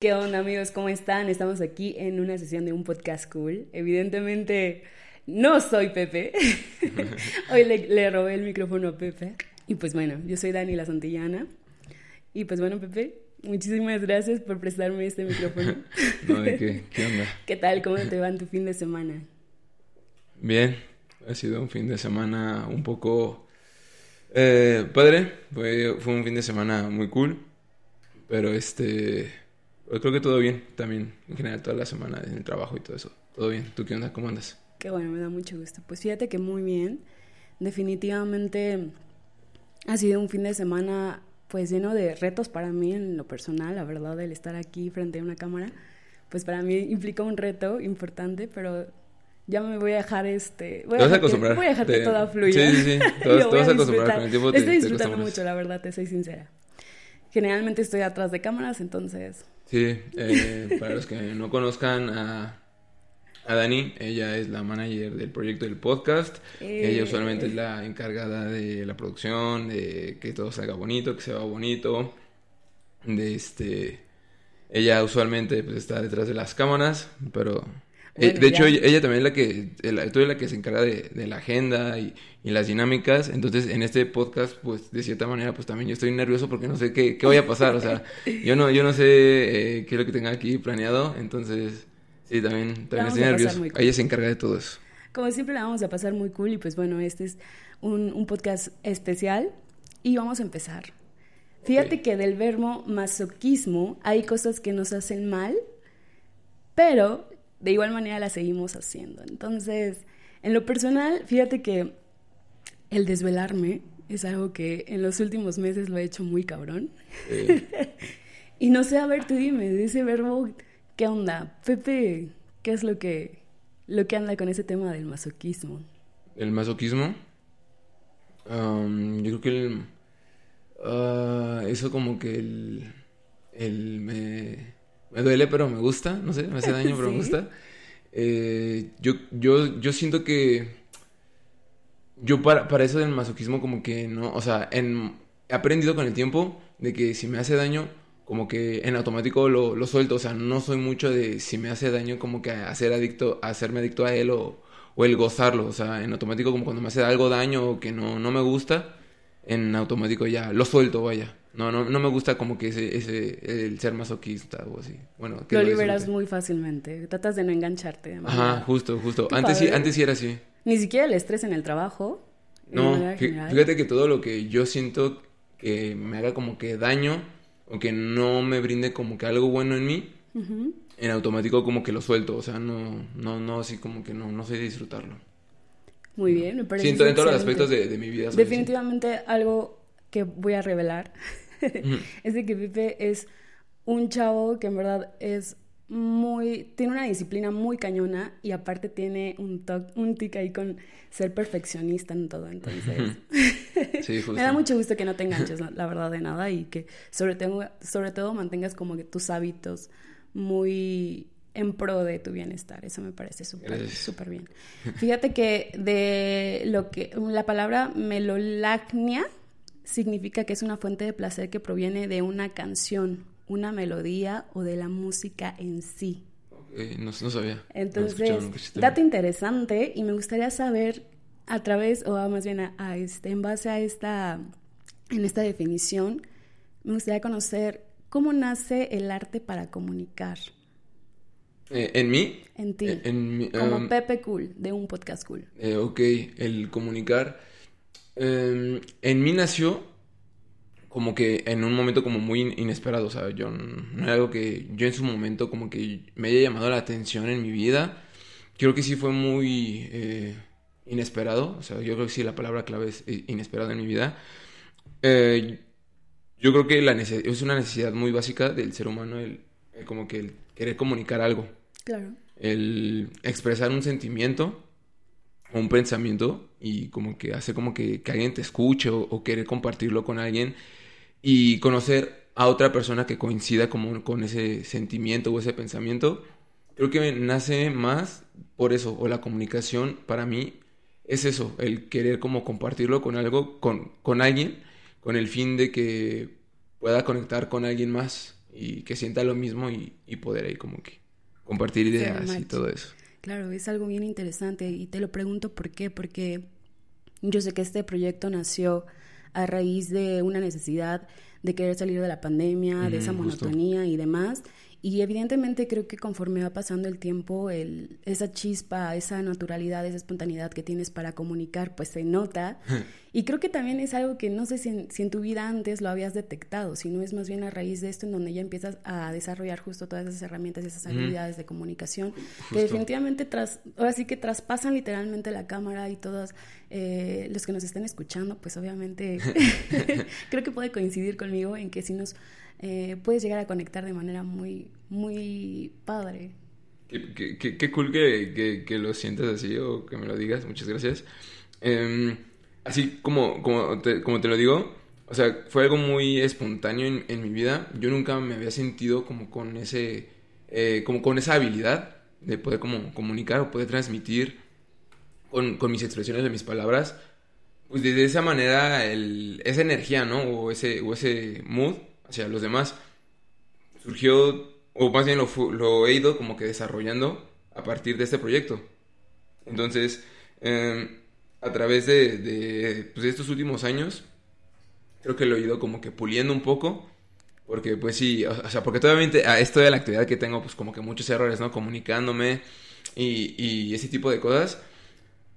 ¿Qué onda amigos? ¿Cómo están? Estamos aquí en una sesión de un podcast cool. Evidentemente no soy Pepe. Hoy le, robé el micrófono a Pepe. Y pues bueno, yo soy Dani la Santillana. Y pues bueno, Pepe, muchísimas gracias por prestarme este micrófono. no, ¿de qué? ¿Qué onda? ¿Qué tal? ¿Cómo te va en tu fin de semana? Bien, ha sido un fin de semana un poco eh, padre. Fue, fue un fin de semana muy cool. Pero este creo que todo bien también, en general, toda la semana en el trabajo y todo eso. Todo bien. ¿Tú qué onda? ¿Cómo andas? Qué bueno, me da mucho gusto. Pues fíjate que muy bien. Definitivamente ha sido un fin de semana pues lleno de retos para mí en lo personal, la verdad, el estar aquí frente a una cámara, pues para mí implica un reto importante, pero ya me voy a dejar este voy a, vas a acostumbrar voy a dejar que todo fluya sí sí sí te vas, a acostumbrar con el tiempo estoy disfrutando mucho la verdad te soy sincera generalmente estoy atrás de cámaras entonces Sí, eh, para los que no conozcan a, a, Dani, ella es la manager del proyecto del podcast. Ella usualmente es la encargada de la producción, de que todo salga bonito, que se vea bonito. De este. Ella usualmente pues, está detrás de las cámaras, pero eh, de hecho, ella, también es la que, tú eres la que se encarga de, la agenda y, las dinámicas. Entonces, en este podcast, pues, de cierta manera, pues también yo estoy nervioso porque no sé qué, qué voy a pasar. O sea, yo no, yo no sé eh, qué es lo que tenga aquí planeado. Entonces, sí, también, también estoy nervioso. Ella se encarga de todo eso. Como siempre, la vamos a pasar muy cool. Y pues, bueno, este es un, un podcast especial. Y vamos a empezar. Fíjate que del verbo masoquismo hay cosas que nos hacen mal, pero de igual manera la seguimos haciendo. Entonces, en lo personal, fíjate que el desvelarme es algo que en los últimos meses lo he hecho muy cabrón. y no sé, a ver, tú dime, de ese verbo, ¿qué onda? Pepe, ¿qué es lo que, lo que anda con ese tema del masoquismo? ¿El masoquismo? yo creo que el... Ah, eso como que el... el me me duele, pero me gusta, no sé, me hace daño, pero me gusta. Eh, yo, yo, yo siento que yo para, para eso del masoquismo como que no, o sea, en, he aprendido con el tiempo de que si me hace daño, como que en automático lo, lo suelto, o sea, no soy mucho de si me hace daño como que hacer adicto, hacerme adicto a él o, o el gozarlo, o sea, en automático como cuando me hace algo daño o que no, no me gusta, en automático ya lo suelto, vaya. No, no, no me gusta como que ese, ese, el ser masoquista o así. Bueno, lo liberas muy fácilmente. Tratas de no engancharte. Ajá, justo, justo. Antes sí, antes sí era así. Ni siquiera el estrés en el trabajo. No, fíjate que todo lo que yo siento que me haga como que daño o que no me brinde como que algo bueno en mí, en automático como que lo suelto. O sea, no, no, no, así como que no, no sé disfrutarlo. Muy bien, me parece. Siento en todos los aspectos de, de mi vida. Definitivamente algo que voy a revelar es de que Pipe es un chavo que en verdad es muy, tiene una disciplina muy cañona y aparte tiene un, un tic ahí con ser perfeccionista en todo, entonces. Me da mucho gusto que no te enganches, la verdad, de nada y que sobre todo, sobre todo mantengas como que tus hábitos muy en pro de tu bienestar, eso me parece súper, súper bien. Fíjate que de lo que, la palabra melolacnia, significa que es una fuente de placer que proviene de una canción, una melodía o de la música en sí. no, sabía. Entonces, dato interesante y me gustaría saber a través, o más bien a, este, en base a esta, en esta definición, me gustaría conocer cómo nace el arte para comunicar. Eh, ¿En mí? En ti. Eh, Como um, Pepe Cool, de un podcast cool. Eh, ok, el comunicar Em, en mí nació como que en un momento como muy inesperado, o sea, yo no era algo que yo en su momento como que me haya llamado la atención en mi vida. Creo que sí fue muy eh, inesperado, o sea, yo creo que sí la palabra clave es eh, inesperado en mi vida. Eh, yo creo que la es una necesidad muy básica del ser humano el, como que el querer comunicar algo. Claro. El expresar un sentimiento un pensamiento y como que hace como que, alguien te escuche o, querer compartirlo con alguien y conocer a otra persona que coincida como con ese sentimiento o ese pensamiento, creo que nace más por eso, o la comunicación para mí es eso, el querer como compartirlo con algo, con, con alguien, con el fin de que pueda conectar con alguien más y que sienta lo mismo y, y poder ahí como que compartir ideas y todo eso. Claro, es algo bien interesante y te lo pregunto por qué, porque yo sé que este proyecto nació a raíz de una necesidad de querer salir de la pandemia, de esa monotonía y demás. Y evidentemente creo que conforme va pasando el tiempo, el, esa chispa, esa naturalidad, esa espontaneidad que tienes para comunicar, pues se nota. y creo que también es algo que no sé si en, tu vida antes lo habías detectado, sino es más bien a raíz de esto en donde ya empiezas a desarrollar justo todas esas herramientas y esas habilidades de comunicación, que definitivamente tras, ahora sí que traspasan literalmente la cámara y todos eh, los que nos estén escuchando, pues obviamente creo que puede coincidir conmigo en que si nos eh, puedes llegar a conectar de manera muy, muy padre. Qué, qué, cool que, que, lo sientas así o que me lo digas, muchas gracias. Em, así como, como, te, como te lo digo, o sea, fue algo muy espontáneo en, en mi vida. Yo nunca me había sentido como con ese, eh, como con esa habilidad de poder como comunicar o poder transmitir con, con mis expresiones de mis palabras. Pues de esa manera, el, esa energía, ¿no? O ese, o ese mood hacia los demás, surgió, o más bien lo, he ido como que desarrollando a partir de este proyecto. Entonces, em, a través de, pues, de, estos últimos años, creo que lo he ido como que puliendo un poco. Porque pues sí, o sea, porque todavía a esto de la actividad que tengo, pues como que muchos errores, ¿no? Comunicándome y, y ese tipo de cosas.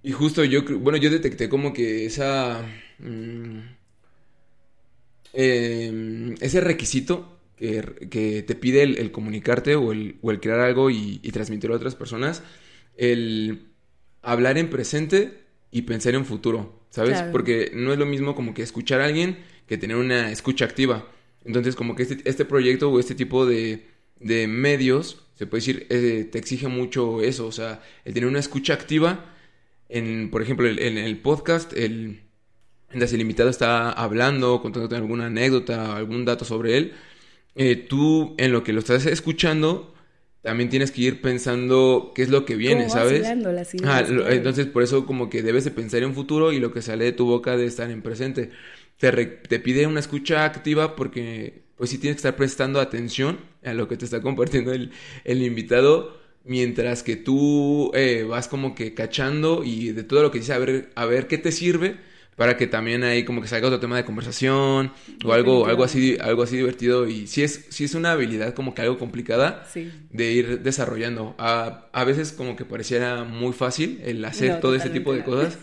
Y justo yo, bueno, yo detecté como que esa... Mm, Em, ese requisito que, te pide el, comunicarte o el, crear algo y, transmitirlo a otras personas, el hablar en presente y pensar en futuro, ¿sabes? Porque no es lo mismo como que escuchar a alguien que tener una escucha activa. Entonces, como que este, este proyecto o este tipo de, medios, se puede decir, eh, te exige mucho eso, o sea, el tener una escucha activa, en, por ejemplo, en el podcast, el si el invitado está hablando, contándote alguna anécdota, algún dato sobre él, eh, tú en lo que lo estás escuchando, también tienes que ir pensando qué es lo que viene, ¿sabes? Ah, entonces, por eso como que debes de pensar en futuro y lo que sale de tu boca de estar en presente. Te, te pide una escucha activa porque, pues sí tienes que estar prestando atención a lo que te está compartiendo el, el invitado, mientras que tú eh, vas como que cachando y de todo lo que dice, a ver, a ver qué te sirve para que también ahí como que salga otro tema de conversación o algo, algo así, algo así divertido. Y si es, si es una habilidad como que algo complicada de ir desarrollando. A, a, veces como que pareciera muy fácil el hacer todo ese tipo de cosas,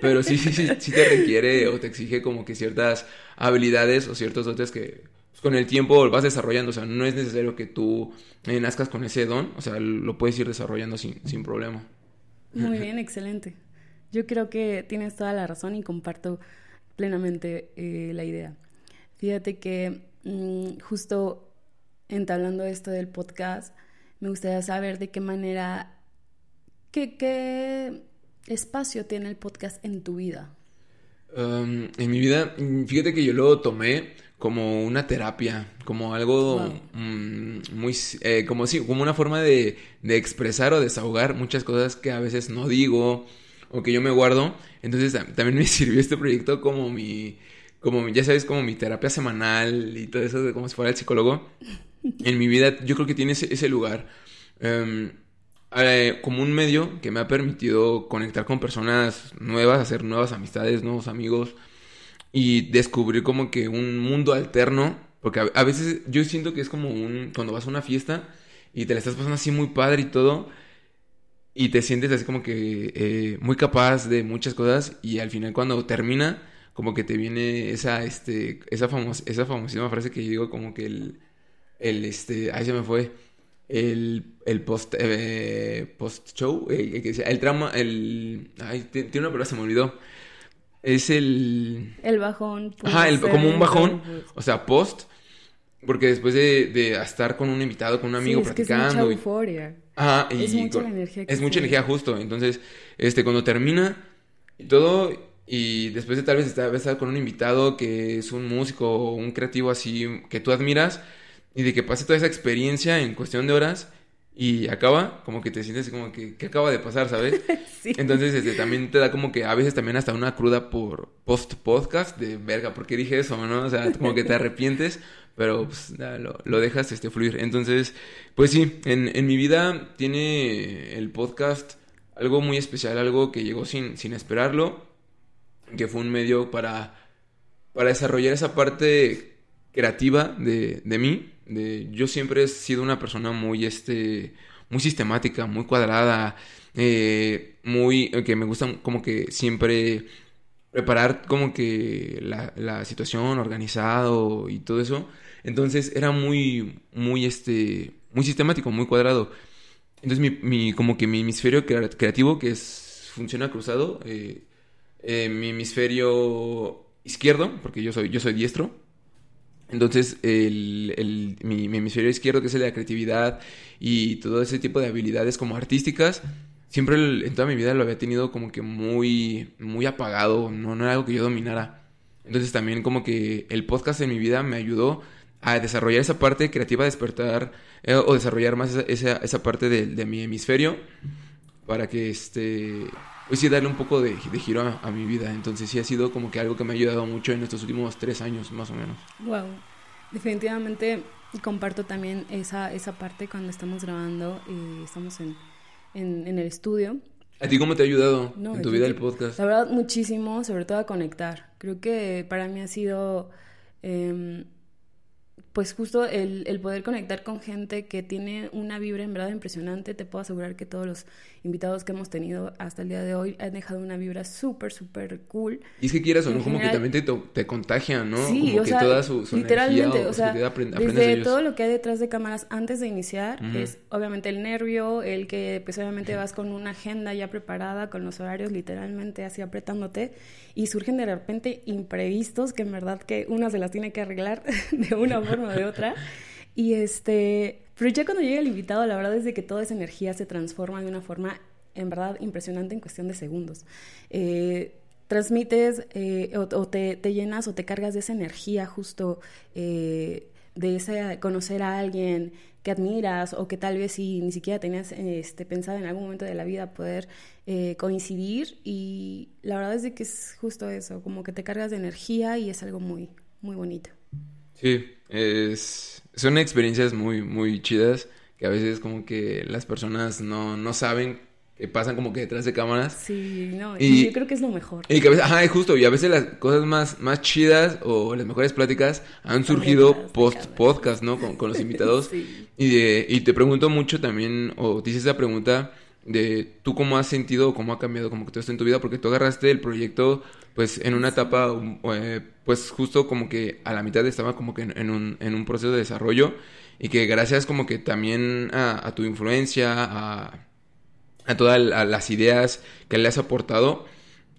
pero sí, sí, sí, sí te requiere o te exige como que ciertas habilidades o ciertos dotes que con el tiempo vas desarrollando, o sea, no es necesario que tú nazcas con ese don, o sea, lo puedes ir desarrollando sin, sin problema. Muy bien, excelente. Yo creo que tienes toda la razón y comparto plenamente eh, la idea. Fíjate que mm, justo entablando esto del podcast, me gustaría saber de qué manera, qué, qué espacio tiene el podcast en tu vida. Um, en mi vida, mm, fíjate que yo lo tomé como una terapia, como algo mm, muy, eh, como sí, como una forma de, de, expresar o desahogar muchas cosas que a veces no digo o que yo me guardo. Entonces también me sirvió este proyecto como mi, como ya sabes, como mi terapia semanal y todo eso, de como si fuera el psicólogo. En mi vida yo creo que tiene ese, lugar. Eh, como un medio que me ha permitido conectar con personas nuevas, hacer nuevas amistades, nuevos amigos y descubrir como que un mundo alterno, porque a, a, veces yo siento que es como un cuando vas a una fiesta y te la estás pasando así muy padre y todo y te sientes así como que eh, muy capaz de muchas cosas y al final cuando termina como que te viene esa este esa famosa esa famosísima frase que yo digo como que el el este ahí se me fue el, el post eh, post show eh, que el trama el ay tiene una palabra se me olvidó es el el bajón ajá el, como un bajón o sea post porque después de, de estar con un invitado con un amigo sí, es practicando que es mucha euforia es mucha energía. es mucha energía justo. Entonces, este, cuando termina y todo, y después de tal vez estar, estar con un invitado que es un músico o un creativo así que tú admiras, y de que pase toda esa experiencia en cuestión de horas y acaba, como que te sientes como que, ¿qué acaba de pasar, sabes? Entonces, este, también te da como que a veces también hasta una cruda por post-podcast de verga, ¿por qué dije eso, no? O sea, como que te arrepientes, pero pues, lo, dejas este, fluir. Entonces, pues sí, en, en mi vida tiene el podcast algo muy especial, algo que llegó sin, sin esperarlo, que fue un medio para, para desarrollar esa parte creativa de, de mí. De, yo siempre he sido una persona muy, este, muy sistemática, muy cuadrada, eh, muy, que me gusta como que siempre preparar como que la, la situación organizado y todo eso. Entonces era muy, muy, este, muy sistemático, muy cuadrado. Entonces mi, mi como que mi hemisferio creativo, que es, funciona cruzado, eh, eh, mi hemisferio izquierdo, porque yo soy, yo soy diestro, entonces, el, el, mi, mi, hemisferio izquierdo, que es el de la creatividad y todo ese tipo de habilidades como artísticas, siempre en toda mi vida lo había tenido como que muy, muy apagado, no, no era algo que yo dominara. Entonces también como que el podcast en mi vida me ayudó a desarrollar esa parte creativa, despertar eh, o desarrollar más esa, esa, parte de, de, mi hemisferio para que este pues sí darle un poco de, de giro a, a, mi vida entonces sí ha sido como que algo que me ha ayudado mucho en estos últimos tres años más o menos wow definitivamente comparto también esa, esa parte cuando estamos grabando y estamos en, en, en el estudio ¿A ti cómo te ha ayudado no, en tu vida el podcast? La verdad, muchísimo, sobre todo a conectar. Creo que para mí ha sido eh, pues justo el, el, poder conectar con gente que tiene una vibra en verdad impresionante, te puedo asegurar que todos los invitados que hemos tenido hasta el día de hoy han dejado una vibra súper, súper cool. Y es que quieras o no, como que también te, te contagian, ¿no? Sí, como o que sea, toda su, su literalmente, energía, o sea, aprend desde todo lo que hay detrás de cámaras antes de iniciar, Ujú. es obviamente el nervio, el que pues obviamente vas con una agenda ya preparada, con los horarios literalmente así apretándote, y surgen de repente imprevistos que en verdad que una se las tiene que arreglar de una forma o de otra. Y este, pero ya cuando llega el invitado, la verdad es de que toda esa energía se transforma de una forma en verdad impresionante en cuestión de segundos. Eh, transmites eh, o, te, llenas o te cargas de esa energía justo eh, de ese conocer a alguien que admiras o que tal vez si ni siquiera tenías este, pensado en algún momento de la vida poder eh, coincidir y la verdad es de que es justo eso, como que te cargas de energía y es algo muy, muy bonito. Sí, es, son experiencias muy, muy chidas que a veces como que las personas no, no saben que pasan como que detrás de cámaras. Sí, no, y, yo creo que es lo mejor. Y que a veces, ajá, justo, y a veces las cosas más, más chidas o las mejores pláticas han surgido post podcast, ¿no? Con, con los invitados. sí. y, de, y te pregunto mucho también, o te hice esa pregunta de tú cómo has sentido cómo ha cambiado como que todo esto en tu vida, porque tú agarraste el proyecto pues en una etapa, eh, pues justo como que a la mitad estaba como que en, en, un, en un proceso de desarrollo y que gracias como que también a, a tu influencia, a, a todas las ideas que le has aportado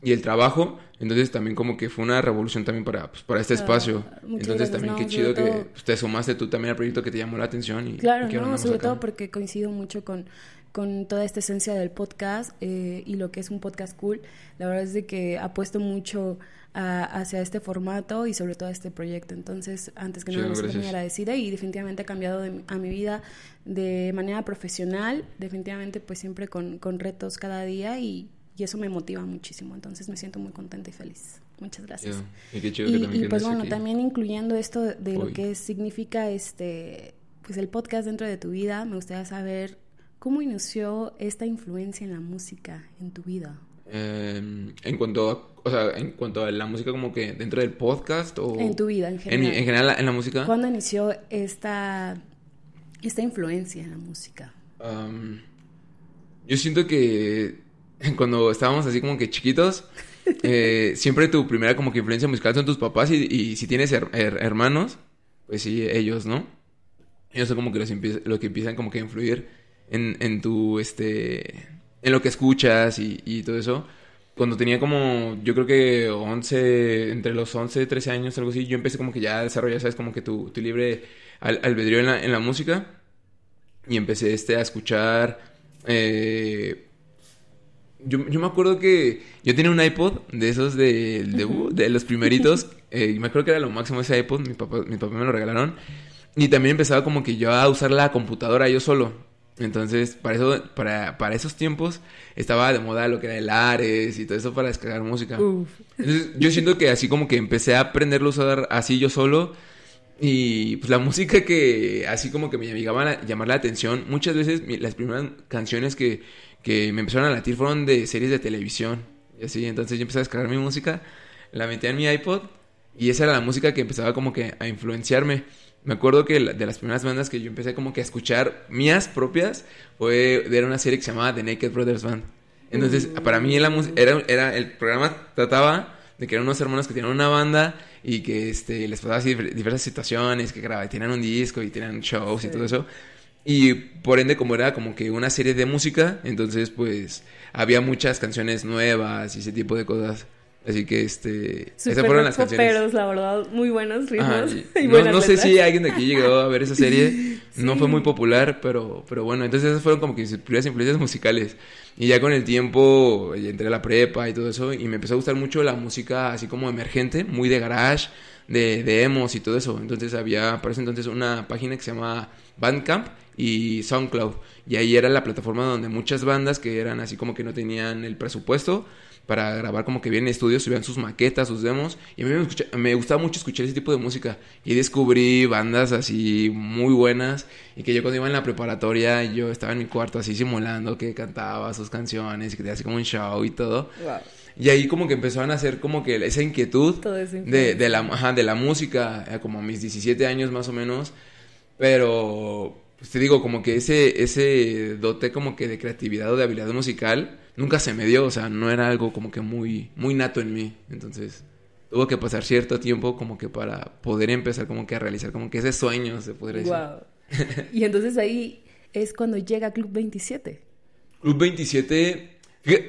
y el trabajo, entonces también como que fue una revolución también para, pues, para este espacio. Ah, entonces gracias, también no, qué chido todo... que pues, te sumaste tú también al proyecto que te llamó la atención. Y, claro, y no, sobre acá. todo porque coincido mucho con, con toda esta esencia del podcast eh, y lo que es un podcast cool. La verdad es de que apuesto mucho a, hacia este formato y sobre todo a este proyecto. Entonces, antes que nada, me siento muy agradecida y definitivamente ha cambiado de, a mi vida de manera profesional, definitivamente pues siempre con, con retos cada día y, y, eso me motiva muchísimo. Entonces me siento muy contenta y feliz. Muchas gracias. Yeah. Y, qué chido y, que y pues bueno, aquí. también incluyendo esto de lo que significa este pues el podcast dentro de tu vida, me gustaría saber cómo inició esta influencia en la música en tu vida. Eh, en cuanto a, o sea, en cuanto a la música como que dentro del podcast o... En tu vida, en general. En, general, en la música. ¿Cuándo inició esta, esta influencia en la música? Um, yo siento que cuando estábamos así como que chiquitos, eh, siempre tu primera como que influencia musical son tus papás y, y si tienes her her hermanos, pues sí, ellos, ¿no? Ellos son como que los, lo que empiezan como que a influir en, en tu, este en lo que escuchas y, y, todo eso. Cuando tenía como, yo creo que 11, entre los 11 y 13 años, algo así, yo empecé como que ya a desarrollar, ¿sabes? Como que tu, tu libre al, albedrío en la, en la, música. Y empecé este, a escuchar... Eh, yo, yo, me acuerdo que yo tenía un iPod de esos de, de, de los primeritos. Eh, y me acuerdo que era lo máximo ese iPod. Mi papá, mi papá me lo regalaron. Y también empezaba como que yo a usar la computadora yo solo. Entonces, para, eso, para, para esos tiempos estaba de moda lo que era el Ares y todo eso para descargar música. Uf. Entonces, yo siento que así como que empecé a aprenderlo a usar así yo solo. Y pues la música que así como que me llegaba a llamar la atención, muchas veces las primeras canciones que, que me empezaron a latir fueron de series de televisión. Y así, entonces yo empecé a descargar mi música, la metí en mi iPod y esa era la música que empezaba como que a influenciarme. Me acuerdo que de las primeras bandas que yo empecé como que a escuchar mías propias fue era una serie que se llamaba The Naked Brothers Band. Entonces, mm. para mí la era, era el programa trataba de que eran unos hermanos que tenían una banda y que este les pasaba así diversas situaciones, que grababan, tenían un disco y tenían shows y todo eso. Y por ende, como era como que una serie de música, entonces pues había muchas canciones nuevas y ese tipo de cosas. Así que este. esas fueron las canciones. la verdad, muy buenos ritmos. y, no, no sé si alguien de aquí llegó a ver esa serie. No fue muy popular, pero, pero bueno, entonces esas fueron como que mis primeras influencias musicales. Y ya con el tiempo entré a la prepa y todo eso. Y me empezó a gustar mucho la música así como emergente, muy de garage, de, de emos y todo eso. Entonces había, por ese entonces, una página que se llama Bandcamp y SoundCloud. Y ahí era la plataforma donde muchas bandas que eran así como que no tenían el presupuesto para grabar como que bien en estudios, subían sus maquetas, sus demos. Y a mí me, me, gustaba mucho escuchar ese tipo de música. Y descubrí bandas así muy buenas. Y que yo cuando iba en la preparatoria, yo estaba en mi cuarto así simulando que cantaba sus canciones y que te hacía como un show y todo. Y ahí como que empezaron a hacer como que esa inquietud de, de, la, de la música, eh, como a mis 17 años más o menos. Pero pues te digo, como que ese, ese dote como que de creatividad o de habilidad musical nunca se me dio, o sea, no era algo como que muy, muy nato en mí. Entonces, tuvo que pasar cierto tiempo como que para poder empezar como que a realizar como que ese sueño, se podría decir. Wow. y entonces ahí es cuando llega Club 27. Club 27...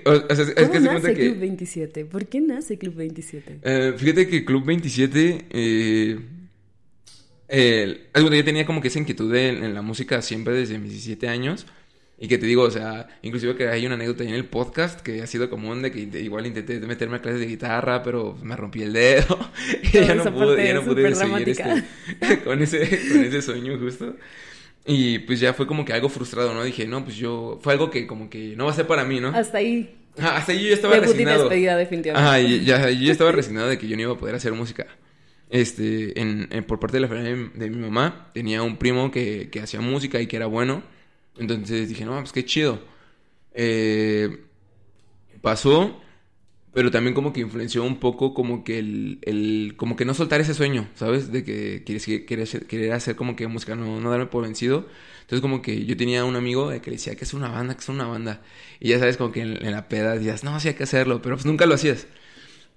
¿Cómo nace Club 27? ¿Por qué nace Club 27? Eh, fíjate que Club 27... Eh, eh, yo tenía como que esa inquietud en, la música siempre desde mis 17 años. Y que te digo, o sea, inclusive que hay una anécdota en el podcast que ha sido común de que igual intenté meterme a clases de guitarra, pero me rompí el dedo. y ya no pude, ya no pude seguir este, con, ese, con ese sueño justo. Y pues ya fue como que algo frustrado, ¿no? Dije, no, pues yo, fue algo que como que no va a ser para mí, ¿no? Hasta ahí. hasta ahí yo ya estaba resignado. despedida definitivamente. Ajá, ya, yo ya estaba resignado de que yo no iba a poder hacer música este, en, por parte de la familia de, mi mamá, tenía un primo que, que, hacía música y que era bueno. Entonces dije, no, pues qué chido. Eh, pasó, pero también como que influenció un poco como que el, el como que no soltar ese sueño, ¿sabes? De que quieres, quieres, querer hacer como que música, no, no darme por vencido. Entonces como que yo tenía un amigo que le decía que es una banda, que es una banda. Y ya sabes, como que en, en la peda decías, no, sí que hacerlo, pero pues nunca lo hacías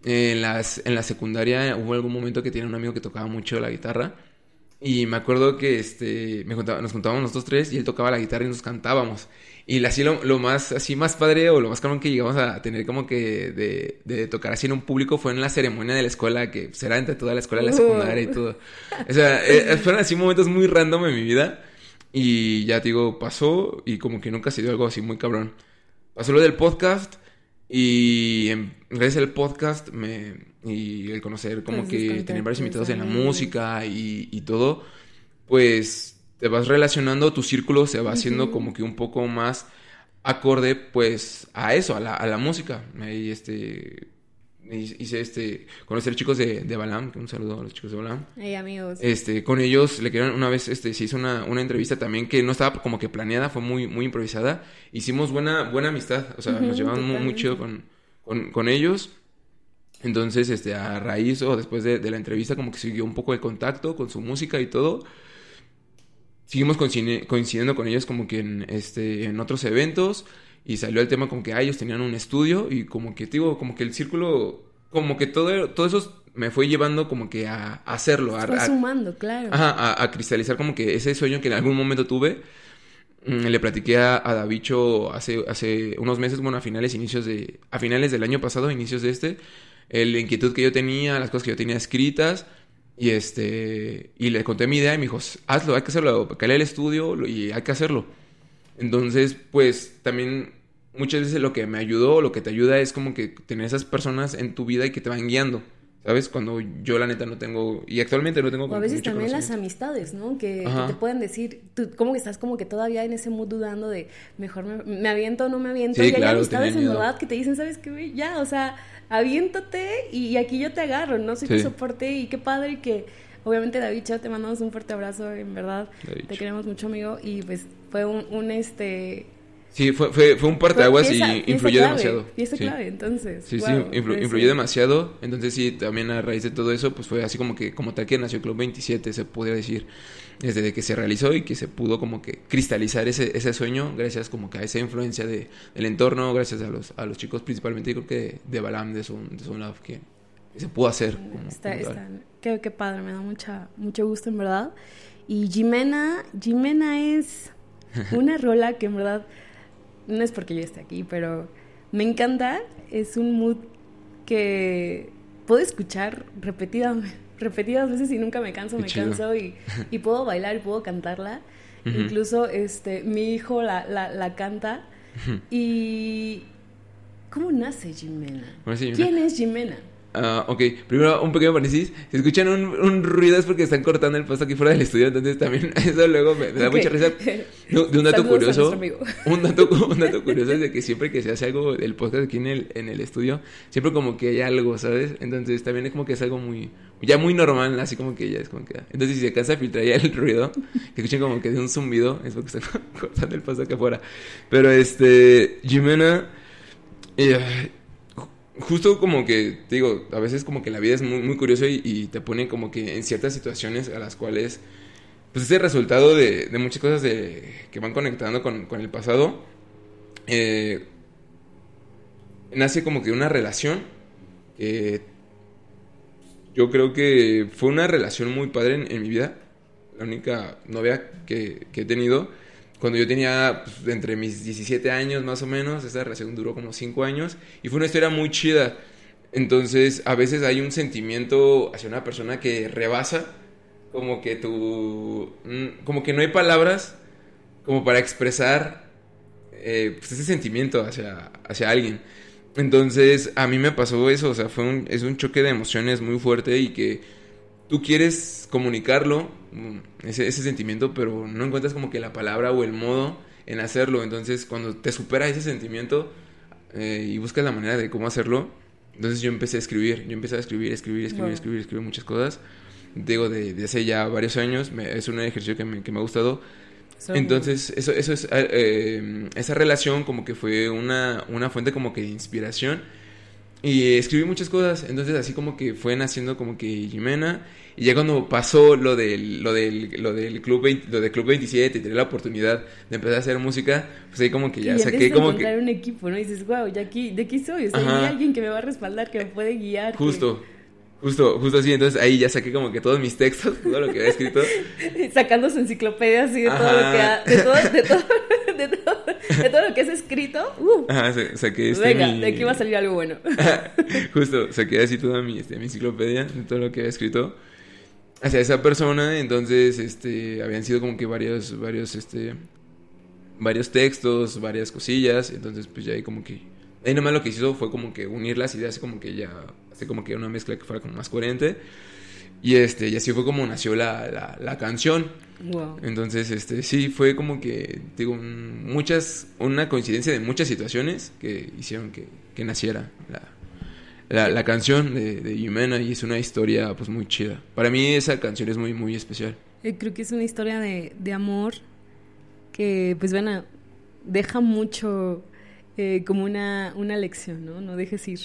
en, las, en la secundaria hubo algún momento que tenía un amigo que tocaba mucho la guitarra. Y me acuerdo que este, me nos juntábamos nosotros tres y él tocaba la guitarra y nos cantábamos. Y así lo, lo, más, así más padre o lo más cabrón que llegamos a tener como que de, de, tocar así en un público fue en la ceremonia de la escuela, que será entre toda la escuela, la secundaria y todo. O sea, eh, fueron así momentos muy random en mi vida. Y ya te digo, pasó y como que nunca se dio algo así muy cabrón. Pasó lo del podcast y en, gracias al podcast me, y el conocer como que tener varios invitados en la música y, y, todo, pues te vas relacionando, tu círculo se va haciendo como que un poco más acorde pues a eso, a la, a la música. Y este hice este conocer chicos de, de Balam, un saludo a los chicos de Balam. Hey, amigos. Este, con ellos le quedaron una vez este se hizo una, una entrevista también que no estaba como que planeada, fue muy muy improvisada. Hicimos buena buena amistad, o sea, nos llevamos muy, chido con, con, con, ellos. Entonces, este a raíz o después de, de, la entrevista como que siguió un poco de contacto con su música y todo. Seguimos coincidiendo con ellos como que en este en otros eventos y salió el tema como que ah, ellos tenían un estudio y como que digo como que el círculo como que todo todo eso me fue llevando como que a, hacerlo a, fue sumando claro. Ajá, a, cristalizar como que ese sueño que en algún momento tuve. Mm, le platiqué a, a Davicho hace hace unos meses bueno a finales inicios de a finales del año pasado inicios de este la inquietud que yo tenía las cosas que yo tenía escritas y este y le conté mi idea y me dijo hazlo hay que hacerlo cae el estudio y hay que hacerlo entonces, pues también muchas veces lo que me ayudó, lo que te ayuda es como que tener esas personas en tu vida y que te van guiando. ¿Sabes? Cuando yo la neta no tengo, y actualmente no tengo... O a veces también las amistades, ¿no? Que, te pueden decir, tú como que estás como que todavía en ese mood dudando de, mejor me, aviento o no me aviento. y hay amistades en verdad que te dicen, ¿sabes qué? Ya, o sea, aviéntate y, aquí yo te agarro, ¿no? Soy tu soporte y qué padre que obviamente David te mandamos un fuerte abrazo, en verdad. Te queremos mucho, amigo. Y pues fue un, un este Sí, fue, fue, fue un parteaguas y influyó demasiado. Y esa clave, entonces. Sí, sí, influyó demasiado. Entonces, sí, también a raíz de todo eso, pues fue así como que, como tal que nació Club 27, se podría decir, desde que se realizó y que se pudo como que cristalizar ese, ese sueño, gracias como que a esa influencia de, del entorno, gracias a los, a los chicos, principalmente, creo que de Balam, de Son, de Love, que, se pudo hacer. está, está, qué, qué padre, me da mucha, mucho gusto, en verdad. Y Jimena, Jimena es una rola que en verdad no es porque yo esté aquí, pero me encanta. Es un mood que puedo escuchar repetidas, repetidas veces y nunca me canso, me canso y, y, puedo bailar y puedo cantarla. Incluso este, mi hijo la, la, la canta. y... ¿Cómo nace Jimena? ¿Quién es Jimena? Uh, ok, primero un pequeño paréntesis. Si escuchan un, un, ruido es porque están cortando el pasto aquí fuera del estudio, entonces también eso luego me, da mucha risa. De, un dato curioso. Un dato, un dato curioso es de que siempre que se hace algo del podcast aquí en el, en el estudio, siempre como que hay algo, ¿sabes? Entonces también es como que es algo muy, ya muy normal, así como que ya es como que... Entonces si se alcanza a filtrar ya el ruido, que escuchen como que de un zumbido, es porque están cortando el pasto aquí afuera. Pero este, Jimena... Eh, justo como que, te digo, a veces como que la vida es muy, muy curiosa y, te pone como que en ciertas situaciones a las cuales, pues es el resultado de, de muchas cosas de, que van conectando con, con el pasado. Eh, nace como que una relación que yo creo que fue una relación muy padre en, en mi vida. La única novia que, que he tenido cuando yo tenía pues, entre mis 17 años más o menos, esa relación duró como 5 años y fue una historia muy chida. Entonces, a veces hay un sentimiento hacia una persona que rebasa, como que tú, mm, como que no hay palabras como para expresar eh, pues, ese sentimiento hacia, hacia alguien. Entonces, a mí me pasó eso, o sea, fue un, es un choque de emociones muy fuerte y que tú quieres comunicarlo, mm, ese, ese, sentimiento, pero no encuentras como que la palabra o el modo en hacerlo. Entonces, cuando te supera ese sentimiento eh, y buscas la manera de cómo hacerlo, entonces yo empecé a escribir. Yo empecé a escribir, escribir, escribir, escribir, escribir muchas cosas. Digo, de, de hace ya varios años, es un ejercicio que me, que me ha gustado. Entonces, eso, eso es, eh, eh, esa relación como que fue una, una fuente como que de inspiración y escribí muchas cosas, entonces así como que fue naciendo como que Jimena. Y ya cuando pasó lo del, lo del, lo del Club lo del Club 27 y tenía la oportunidad de empezar a hacer música, pues ahí como que ya saqué como que... un equipo, ¿no? Y dices, wow, ya aquí, de aquí soy, o sea, hay alguien que me va a respaldar, que me puede guiar. Justo. Justo, justo así, entonces ahí ya saqué como que todos mis textos, todo lo que había escrito. Sacando su enciclopedia así de todo lo que ha, de todo, de todo, de todo, de todo lo que has escrito. Uh. Ajá, saqué este Venga, de aquí va a salir algo bueno. justo, saqué así toda mi, este, mi enciclopedia de todo lo que había escrito hacia esa persona, entonces este habían sido como que varios, varios, este varios textos, varias cosillas, entonces pues ya ahí como que ahí nomás lo que hizo fue como que unir las ideas como que ya Así como que una mezcla que fuera como más coherente. Y, este, y así fue como nació la, la, canción. Entonces, este, sí, fue como que, digo, muchas, una coincidencia de muchas situaciones que hicieron que, que naciera la, la, canción de, de Yumena y es una historia pues muy chida. Para mí esa canción es muy, muy especial. Eh, creo que es una historia de, de amor que, pues, bueno, deja mucho eh, como una, una lección, ¿no? No dejes ir.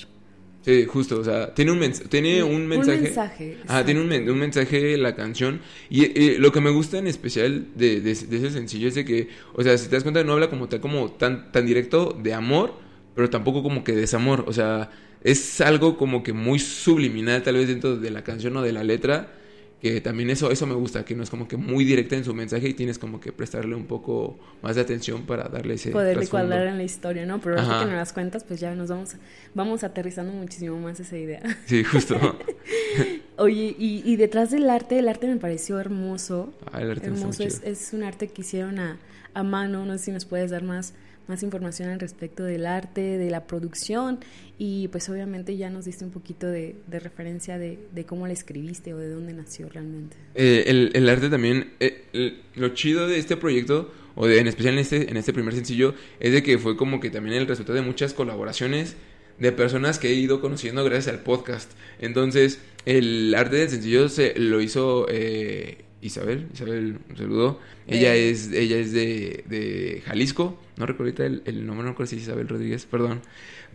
Sí, justo, o sea, tiene un, tiene un mensaje. Un mensaje. Ah, tiene un, un, mensaje la canción. Y lo que me gusta en especial de, de, ese sencillo es de que, o sea, si te das cuenta, no habla como tal, como tan, tan directo de amor, pero tampoco como que desamor. O sea, es algo como que muy subliminal, tal vez dentro de la canción o de la letra que también eso, eso me gusta, que no es como que muy directa en su mensaje y tienes como que prestarle un poco más de atención para darle ese Poderle cuadrar en la historia, ¿no? Pero ahora que no las cuentas, pues ya nos vamos, vamos aterrizando muchísimo más esa idea. Sí, justo. Oye, y, y, detrás del arte, el arte me pareció hermoso. Ah, el arte hermoso, es, es, un arte que hicieron a, a mano, no sé si nos puedes dar más más información al respecto del arte, de la producción y pues obviamente ya nos diste un poquito de, referencia de, cómo la escribiste o de dónde nació realmente. Eh, el, el, arte también, eh, lo chido de este proyecto, o de, en especial en este, en este primer sencillo, es de que fue como que también el resultado de muchas colaboraciones de personas que he ido conociendo gracias al podcast. Entonces, el arte del sencillo se lo hizo eh, Isabel, Isabel, un saludo. Ella es, ella es de, de Jalisco, no recuerdo ahorita el, el nombre, no recuerdo si es Isabel Rodríguez, perdón.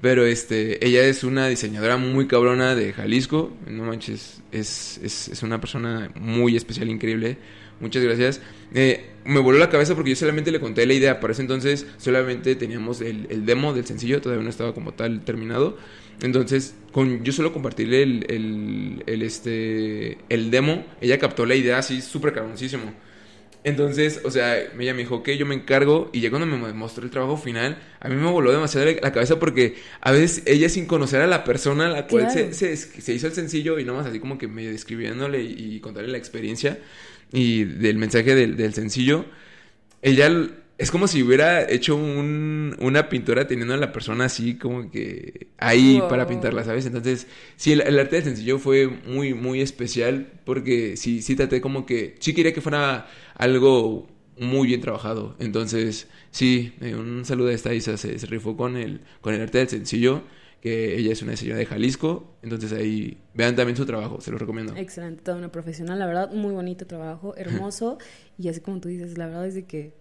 Pero este, ella es una diseñadora muy cabrona de Jalisco. No manches, es, es, es una persona muy especial, increíble. Muchas gracias. Eh, me voló la cabeza porque yo solamente le conté la idea. Para ese entonces solamente teníamos el, el demo del sencillo, todavía no estaba como tal terminado. Entonces, con yo solo compartirle el, el, el, este, el demo, ella captó la idea así súper cabroncísimo. Entonces, o sea, ella me dijo, ok, yo me encargo. Y ya cuando me mostró el trabajo final, a mí me voló demasiado la cabeza porque a veces ella sin conocer a la persona a la cual Claro. se, se, se hizo el sencillo y nomás así como que medio describiéndole y, y contarle la experiencia y del mensaje del, del sencillo, ella es como si hubiera hecho un, una pintura teniendo a la persona así como que ahí Wow. para pintarla, ¿sabes? Entonces, sí, el, el arte del sencillo fue muy, muy especial porque sí, sí traté como que, sí quería que fuera algo muy bien trabajado. Entonces, sí, eh, un saludo a esta Isa, se, se rifó con el, con el arte del sencillo, que ella es una diseñadora de Jalisco, entonces ahí vean también su trabajo, se los recomiendo. Excelente, toda una profesional, la verdad, muy bonito trabajo, hermoso. y así como tú dices, la verdad es de que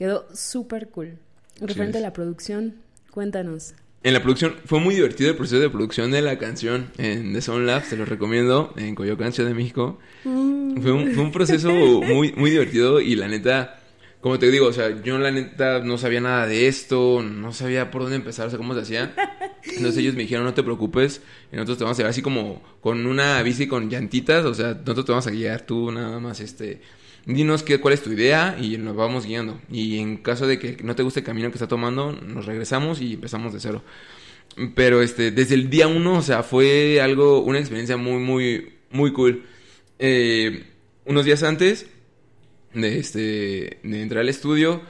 quedó súper cool. Referente a la producción, cuéntanos. En la producción, fue muy divertido el proceso de producción de la canción en The Sound Lab, se los recomiendo, en Coyoacán, Ciudad de México. Fue un, fue un proceso muy, muy divertido y la neta, como te digo, o sea, yo la neta no sabía nada de esto, no sabía por dónde empezar, o sea, cómo se hacía. Entonces ellos me dijeron, no te preocupes, nosotros te vamos a llevar así como con una bici con llantitas, o sea, nosotros te vamos a guiar tú nada más, este, dinos qué, cuál es tu idea y nos vamos guiando. Y en caso de que no te guste el camino que está tomando, nos regresamos y empezamos de cero. Pero este, desde el día uno, o sea, fue algo, una experiencia muy, muy, muy cool. Eh, unos días antes de, este, de entrar al estudio,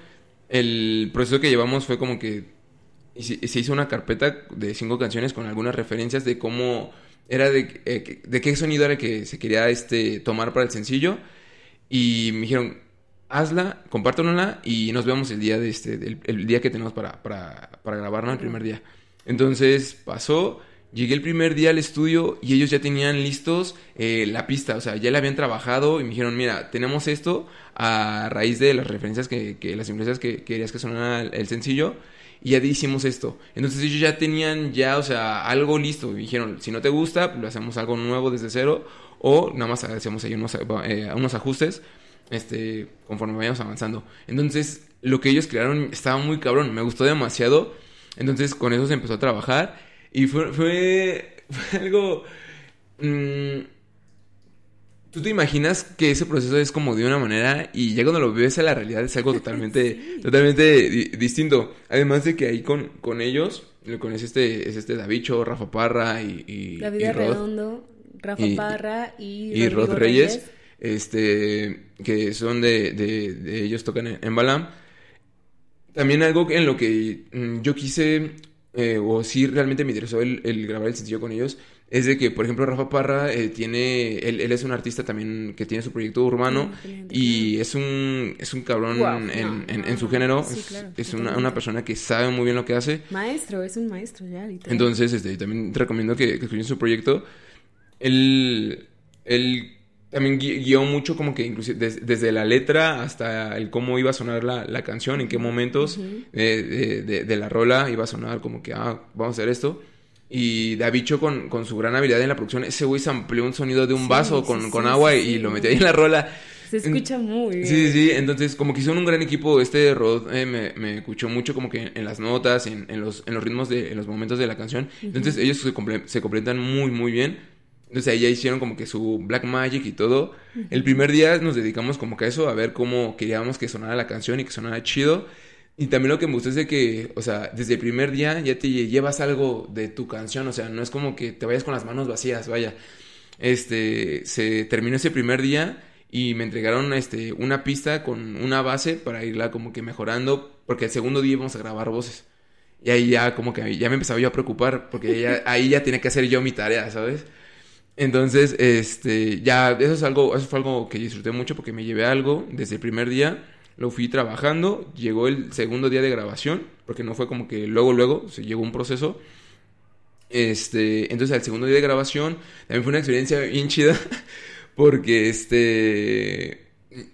el proceso que llevamos fue como que se hizo una carpeta de cinco canciones con algunas referencias de cómo era de, eh, de qué sonido era que se quería este, tomar para el sencillo. Y me dijeron, hazla, compártanosla y nos vemos el día de este, el, día que tenemos para, para, para grabarla el primer día. Entonces pasó, llegué el primer día al estudio y ellos ya tenían listos eh, la pista, o sea, ya la habían trabajado y me dijeron, mira, tenemos esto a raíz de las referencias que, que las influencias que querías que sonara el, sencillo y ya hicimos esto. Entonces ellos ya tenían ya, o sea, algo listo. Y dijeron, si no te gusta, lo hacemos algo nuevo desde cero o nada más hacemos ahí unos, eh, unos ajustes este, conforme vayamos avanzando. Entonces, lo que ellos crearon estaba muy cabrón, me gustó demasiado. Entonces, con eso se empezó a trabajar y fue, fue, fue algo... mm, Tú te imaginas que ese proceso es como de una manera y ya cuando lo ves a la realidad es algo totalmente, totalmente di- distinto. Además de que ahí con, con ellos, con es este, es este Davicho, Rafa Parra y, y, David y Rod, Redondo, Rafa y- Parra y, y Rod Reyes, este, que son de, de, de ellos tocan en, en Balam. También algo en lo que mm, yo quise, eh, o sí realmente me interesó el, el grabar el sencillo con ellos, es de que, por ejemplo, Rafa Parra eh, tiene, él, él es un artista también que tiene su proyecto urbano excelente, y es un, es un cabrón en, no, en- no, en su no, género, sí, es, claro, es una, una persona que sabe muy bien lo que hace. Maestro, es un maestro ya, literal. Entonces, este, también te recomiendo que, que escuchen su proyecto. Él, él también gui- guió mucho como que inclusive des- desde la letra hasta el cómo iba a sonar la, la canción, en qué momentos eh, de, de- de la rola iba a sonar como que, ah, vamos a hacer esto. Y Davicho con, con su gran habilidad en la producción, ese güey se amplió un sonido de un Sí, vaso con, sí, con sí, agua y lo metió ahí en la rola. Se escucha muy bien. Sí, sí, entonces como que hicieron un gran equipo, este Rod eh, me, me escuchó mucho como que en las notas, en, en los, en los ritmos, de, en los momentos de la canción, entonces ellos se, comple- se complementan muy, muy bien, entonces ahí ya hicieron como que su Black Magic y todo, el primer día nos dedicamos como que a eso, a ver cómo queríamos que sonara la canción y que sonara chido, y también lo que me gustó es de que, o sea, desde el primer día ya te llevas algo de tu canción, o sea, no es como que te vayas con las manos vacías, vaya, este, se terminó ese primer día y me entregaron este, una pista con una base para irla como que mejorando, porque el segundo día íbamos a grabar voces. Y ahí ya como que ya me empezaba yo a preocupar, porque ya- ahí ya tenía que hacer yo mi tarea, ¿sabes? Entonces, este, ya, eso es algo, eso fue algo que disfruté mucho porque me llevé algo desde el primer día, lo fui trabajando, llegó el segundo día de grabación, porque no fue como que luego, luego, se llegó un proceso. Este, entonces al segundo día de grabación también fue una experiencia bien chida porque este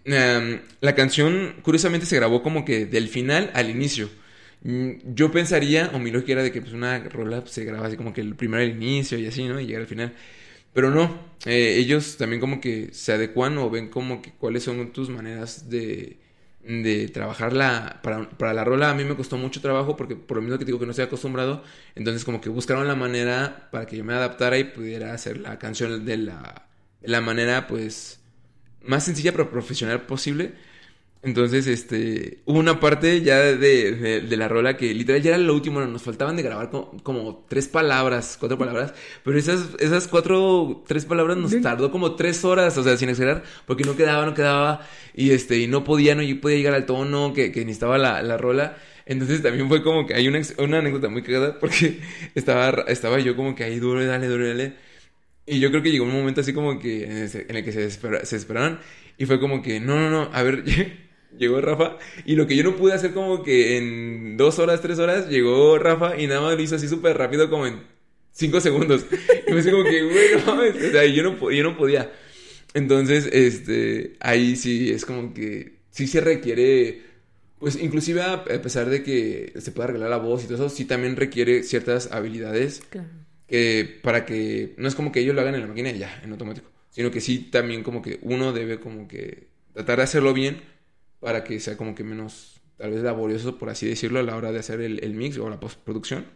la canción curiosamente se grabó como que del final al inicio. Mm, yo pensaría, o mi lógica era de que pues una rola se graba así como que el primero al inicio y así, ¿no? Y llegar al final. Pero no, eh, ellos también como que se adecuan o ven como que cuáles son tus maneras de, de trabajar la, para, para, la rola. A mí me costó mucho trabajo porque por lo mismo que digo que no estoy acostumbrado, entonces como que buscaron la manera para que yo me adaptara y pudiera hacer la canción de la, de la manera pues más sencilla pero profesional posible. Entonces, este, hubo una parte ya de, de, la rola que literal ya era lo último, nos faltaban de grabar como, tres palabras, cuatro palabras, pero esas, esas cuatro, tres palabras nos tardó como tres horas, o sea, sin exagerar, porque no quedaba, no quedaba, y este, y no podía, no yo podía llegar al tono que, que necesitaba la, la rola. Entonces también fue como que hay una, una anécdota muy cagada porque estaba, estaba yo como que ahí duro, dale, duro, dale. Y yo creo que llegó un momento así como que en, el que se, se esperaron y fue como que, no, no, no, a ver, llegó Rafa y lo que yo no pude hacer como que en dos horas, tres horas, llegó Rafa y nada más lo hizo así súper rápido como en cinco segundos. Y me hice como que, güey, no mames, o sea, yo no, yo no podía. Entonces, este, ahí sí es como que sí se requiere, pues inclusive a pesar de que se pueda arreglar la voz y todo eso, sí también requiere ciertas habilidades. Claro. Que para que, no es como que ellos lo hagan en la máquina y ya, en automático, sino que sí también como que uno debe como que tratar de hacerlo bien para que sea como que menos, tal vez laborioso, por así decirlo, a la hora de hacer el, mix o la postproducción.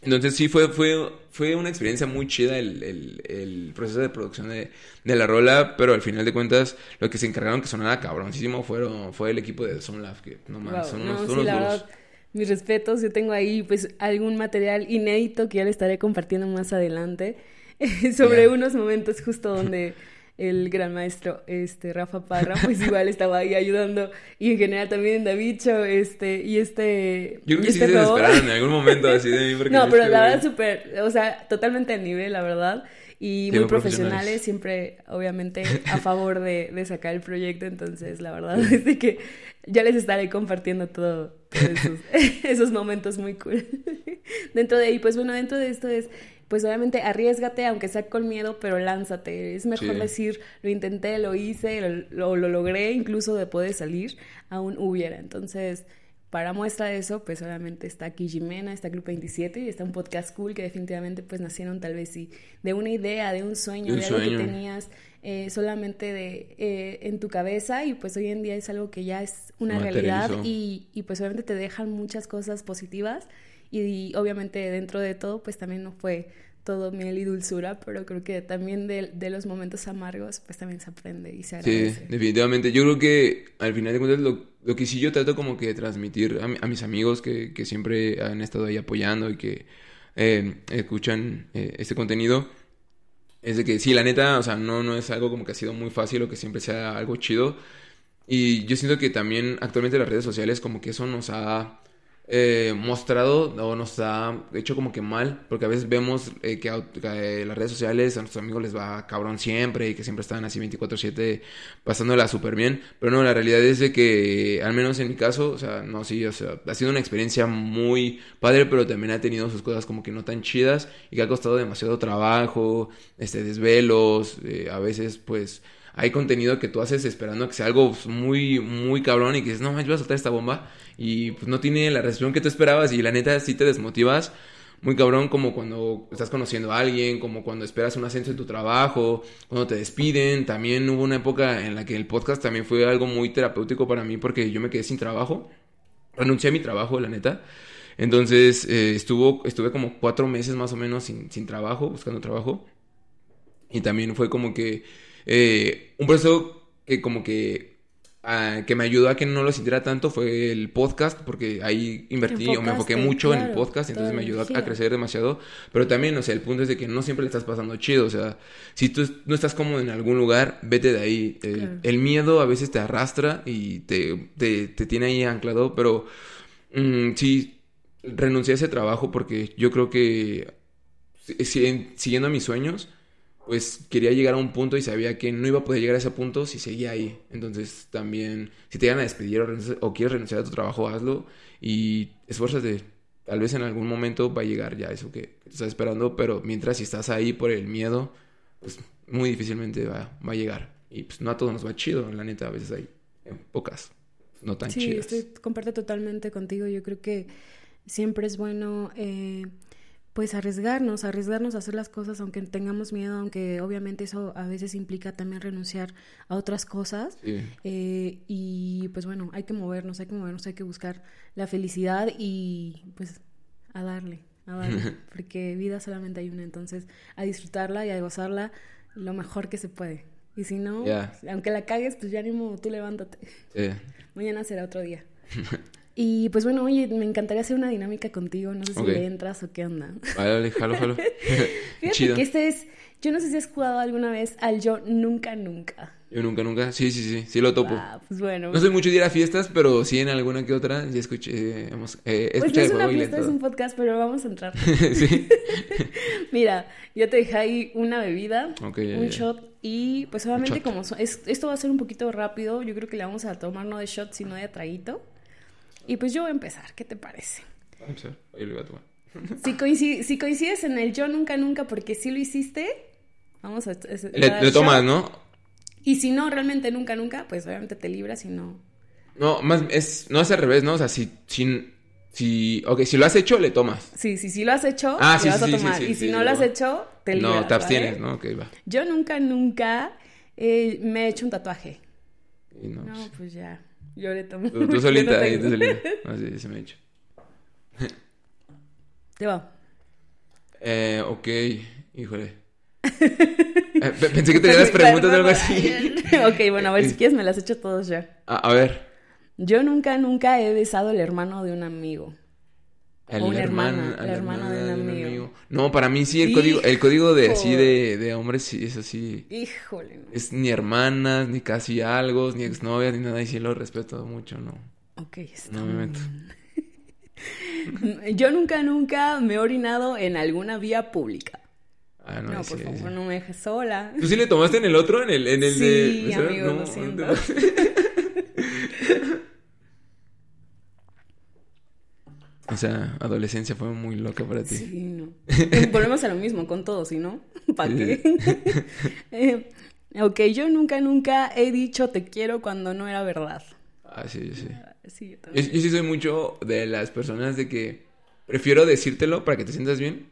Entonces sí fue, fue, fue una experiencia muy chida el, proceso de producción de, la rola, pero al final de cuentas lo que se encargaron que sonara cabroncísimo fueron, fue el equipo de Sonlab, que no más, son unos, no, mis respetos, yo tengo ahí pues algún material inédito que ya le estaré compartiendo más adelante sobre unos momentos justo donde el gran maestro este Rafa Parra, pues igual estaba ahí ayudando. Y en general también Davicho, este y este Yo creo que este sí se desesperaron en algún momento así de mí No, pero la verdad súper, o sea, totalmente al nivel, la verdad. Y muy profesionales, siempre obviamente a favor de, de, sacar el proyecto, entonces la verdad es de que ya les estaré compartiendo todo, todos esos, esos momentos muy cool. dentro de ahí, pues bueno, dentro de esto es pues obviamente arriesgate, aunque sea con miedo, pero lánzate. Es mejor decir, lo intenté, lo hice, lo, lo, logré, incluso de poder salir, aún hubiera. Entonces, para muestra de eso, pues obviamente está aquí Jimena, está Club 27 y está un podcast cool que definitivamente pues nacieron tal vez sí de una idea, de un sueño, de, algo que tenías eh, solamente de, eh, en tu cabeza y pues hoy en día es algo que ya es una realidad y, y pues obviamente te dejan muchas cosas positivas y, obviamente dentro de todo pues también no fue todo miel y dulzura, pero creo que también de, de, los momentos amargos, pues también se aprende y se agradece. Sí, definitivamente. Yo creo que al final de cuentas lo, lo que sí yo trato como que de transmitir a, mis amigos que, que, siempre han estado ahí apoyando y que eh, escuchan eh, este contenido, es de que sí, la neta, o sea, no, no es algo como que ha sido muy fácil o que siempre sea algo chido. Y yo siento que también actualmente las redes sociales como que eso nos ha eh, mostrado o nos ha hecho como que mal, porque a veces vemos eh, que, eh, las redes sociales a nuestros amigos les va cabrón siempre y que siempre están así 24/7 pasándola súper bien, pero no, la realidad es de que, al menos en mi caso, o sea, no, sí, o sea, ha sido una experiencia muy padre, pero también ha tenido sus cosas como que no tan chidas y que ha costado demasiado trabajo, este, desvelos, a veces pues hay contenido que tú haces esperando que sea algo muy, muy cabrón y dices, no, yo voy a soltar esta bomba y pues no tiene la recepción que tú esperabas y la neta sí te desmotivas muy cabrón como cuando estás conociendo a alguien, como cuando esperas un ascenso en tu trabajo, cuando te despiden. También hubo una época en la que el podcast también fue algo muy terapéutico para mí porque yo me quedé sin trabajo. Renuncié mi trabajo, la neta. Entonces eh, estuvo, estuve como cuatro meses más o menos sin, sin trabajo, buscando trabajo. Y también fue como que eh, un proceso que como que ah, que me ayudó a que no lo sintiera tanto fue el podcast, porque ahí invertí o me enfoqué mucho en el podcast, entonces me ayudó a, crecer demasiado. Pero también, o sea, el punto es de que no siempre le estás pasando chido, o sea, si tú no estás cómodo en algún lugar, vete de ahí. El, miedo a veces te arrastra y te, te, tiene ahí anclado, pero mm, sí, renuncié a ese trabajo porque yo creo que siguiendo mis sueños, pues quería llegar a un punto y sabía que no iba a poder llegar a ese punto si seguía ahí. Entonces también, si te llegan a despedir o, quieres renunciar a tu trabajo, hazlo y esfuérzate. tal vez en algún momento va a llegar ya eso que, estás esperando, pero mientras si estás ahí por el miedo, pues muy difícilmente va, va a llegar. Y pues no a todos nos va chido, la neta, a veces hay pocas, no tan sí, chidas. estoy comparto totalmente contigo. Yo creo que siempre es bueno eh, pues arriesgarnos, arriesgarnos a hacer las cosas aunque tengamos miedo, aunque obviamente eso a veces implica también renunciar a otras cosas. Sí. Eh, y pues bueno, hay que movernos, hay que movernos, hay que buscar la felicidad y pues a darle, a darle, porque vida solamente hay una, entonces a disfrutarla y a gozarla lo mejor que se puede. Y si no, aunque la cagues, pues ya ni modo, tú levántate. Sí. Mañana será otro día. Y pues bueno, oye, me encantaría hacer una dinámica contigo. No sé si le entras o qué onda. Vale, vale, jalo, jalo. Fíjate Chido. que este es. Yo no sé si has jugado alguna vez al yo nunca nunca. Yo nunca, nunca. Sí, sí, sí, sí lo topo. Ah, pues bueno. No soy mucho de ir a fiestas, pero sí en alguna que otra ya escuché, hemos, eh, pues no es una fiesta, es un podcast, pero vamos a entrar. sí. Mira, yo te dejé ahí una bebida, Ok, ya, un ya. shot y pues obviamente como es- esto va a ser un poquito rápido, yo creo que le vamos a tomar no de shot sino de traguito. Y pues yo voy a empezar, ¿qué te parece? A lo voy a tomar. Si, coinci- si coincides en el yo nunca nunca porque sí lo hiciste, vamos a... es- Le, tomas. ¿no? Y si no, realmente nunca nunca, pues obviamente te libras y no... No, más, es, no es al revés, ¿no? O sea, si, si, si, ok, si lo has hecho, le tomas. Sí, sí, sí lo has hecho, Ah, le sí, vas sí, a tomar. sí, y si no lo has hecho, te libras. no, te ¿vale? abstienes, ¿no? Ok, va. Yo nunca nunca eh, me he hecho un tatuaje. Y no, No, pues ya. Le tomo. Tú, tú solita, ahí, tú solita. Así se me ha hecho. Te va. Eh, ok, híjole. Eh, pe- pensé que tenías las preguntas o algo así. ok, bueno, a ver si quieres me las he hecho todos ya. A, a ver. Yo nunca, nunca he besado al hermano de un amigo. El O hermana, a la hermana de un amigo. No, para mí sí, el código, el código de así de, de hombres sí es así. Híjole. no. Es ni hermanas, ni casi algo, ni exnovias, ni nada, y sí lo respeto mucho, ¿no? Ok, está No me meto. Yo nunca, nunca me he orinado en alguna vía pública. Ah, no, No, sí, por sí. favor, no me dejes sola. ¿Tú sí le tomaste en el otro? ¿En el, en el de...? Sí, ¿Mesero? amigo, No, lo no siento. te- O sea, adolescencia fue muy loca para ti. Sí, no. Volvemos a lo mismo con todos, ¿sí no? ¿Para qué? Eh, ok, yo nunca, nunca he dicho te quiero cuando no era verdad. Ah, sí, sí. Sí, yo Yo, también. yo sí soy mucho de las personas de que prefiero decírtelo para que te sientas bien.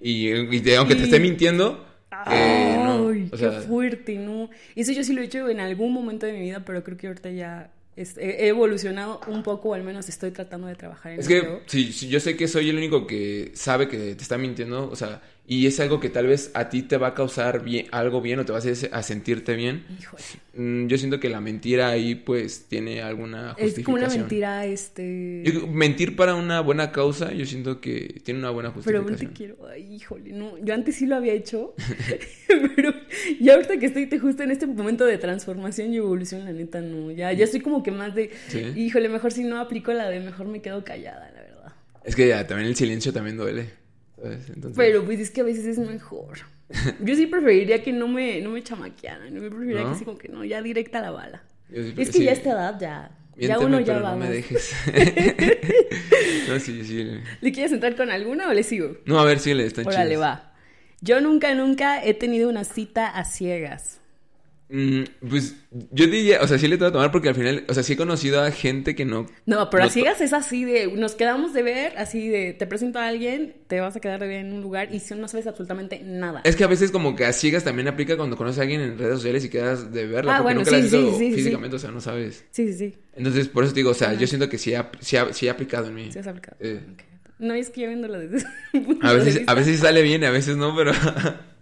Y, y te- aunque te esté mintiendo, no. Ay, O sea, qué fuerte, ¿no? Eso yo sí lo he hecho en algún momento de mi vida, pero creo que ahorita ya he he evolucionado un poco, o al menos estoy tratando de trabajar en Es que ello. si, si yo sé que soy el único que sabe que te está mintiendo, o sea, y es algo que tal vez a ti te va a causar bien, algo bien o te va a hacer a sentirte bien. Híjole. mm, Yo siento que la mentira ahí pues tiene alguna Es como una justificación. mentira, este... Yo mentir para una buena causa, yo siento que tiene una buena Pero justificación. te quiero, ay, híjole, no, yo antes sí lo había hecho, pero ya ahorita que estoy te- justo en este momento de transformación y evolución, la neta no, ya, ya estoy como que más de, Sí. híjole, mejor si no aplico la de mejor me quedo callada, la verdad. Es que ya, también el silencio también duele. ¿Sabes? Entonces, Pero pues es que a veces es mejor. Yo sí preferiría que no me, no me chamaquearan, yo preferiría ¿No? que sí como que no, ya directa la bala. yo Es que sí, ya a esta edad ya, ya uno ya va no me dejes. no, sí, sí. ¿Le quieres entrar con alguna o le sigo? No, a ver, sí, le están Órale, va. Yo nunca, nunca he tenido una cita a ciegas. Mm, pues yo diría, o sea, sí le tengo tomar porque al final, o sea, sí he conocido a gente que no. No, pero no a ciegas es así de, nos quedamos de ver, así de, te presento a alguien, te vas a quedar de ver en un lugar y si no sabes absolutamente nada. Es que a veces como que a ciegas también aplica cuando conoces a alguien en redes sociales y quedas de verla Ah, porque bueno, nunca la has sí, visto sí, sí, físicamente, o sea, no sabes. Sí, sí, sí. Entonces, por eso te digo, o sea, yo siento que sí ha, sí ha, sí ha aplicado en mí. Sí has aplicado. Eh. No, es que yo viéndolo desde un punto A de veces, vista. a veces sale bien, a veces no, pero,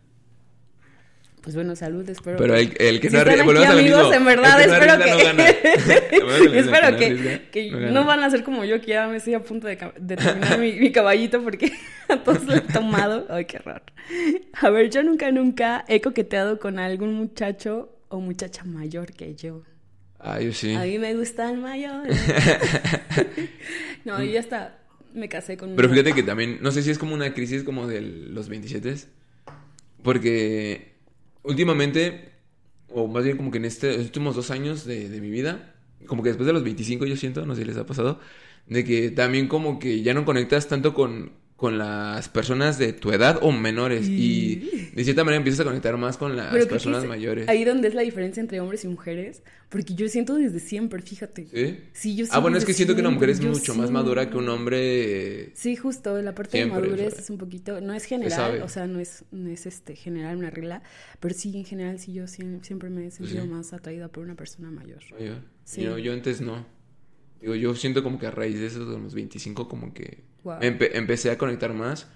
Pues bueno, salud, espero. pero el, el que Si no están arri- volvemos aquí, a lo amigos, mismo. en verdad, no espero arriesga, que... espero que, arriesga, que no van a ser como yo, que ya me estoy a punto de, terminar mi, mi caballito porque a todos lo he tomado. Ay, qué raro. A ver, yo nunca, nunca he coqueteado con algún muchacho o muchacha mayor que yo. Ah, yo sí. A mí me gustan mayores. no, yo ya hasta me casé con Pero fíjate que también, no sé si es como una crisis como de los 27, porque últimamente, o más bien como que en este- últimos dos años de, de mi vida, como que después de los 25 yo siento, no sé si les ha pasado, De que también como que ya no conectas tanto con, con las personas de tu edad o menores. Y de cierta manera empiezas a conectar más con las personas mayores. Ahí donde es la diferencia entre hombres y mujeres. Porque yo siento desde siempre, fíjate. ¿Sí? Sí, yo Ah, bueno, es que siento que una mujer es mucho más madura que un hombre. Sí, justo, la parte Siempre, de madurez es un poquito, no es general, o sea, no es, no es este general una regla, pero sí en general sí yo siempre me he sentido sí. más atraída por una persona mayor. Mayor. Sí. Yo, yo antes no. Digo, yo siento como que a raíz de eso, de los 25, como que Wow. me empe- empecé a conectar más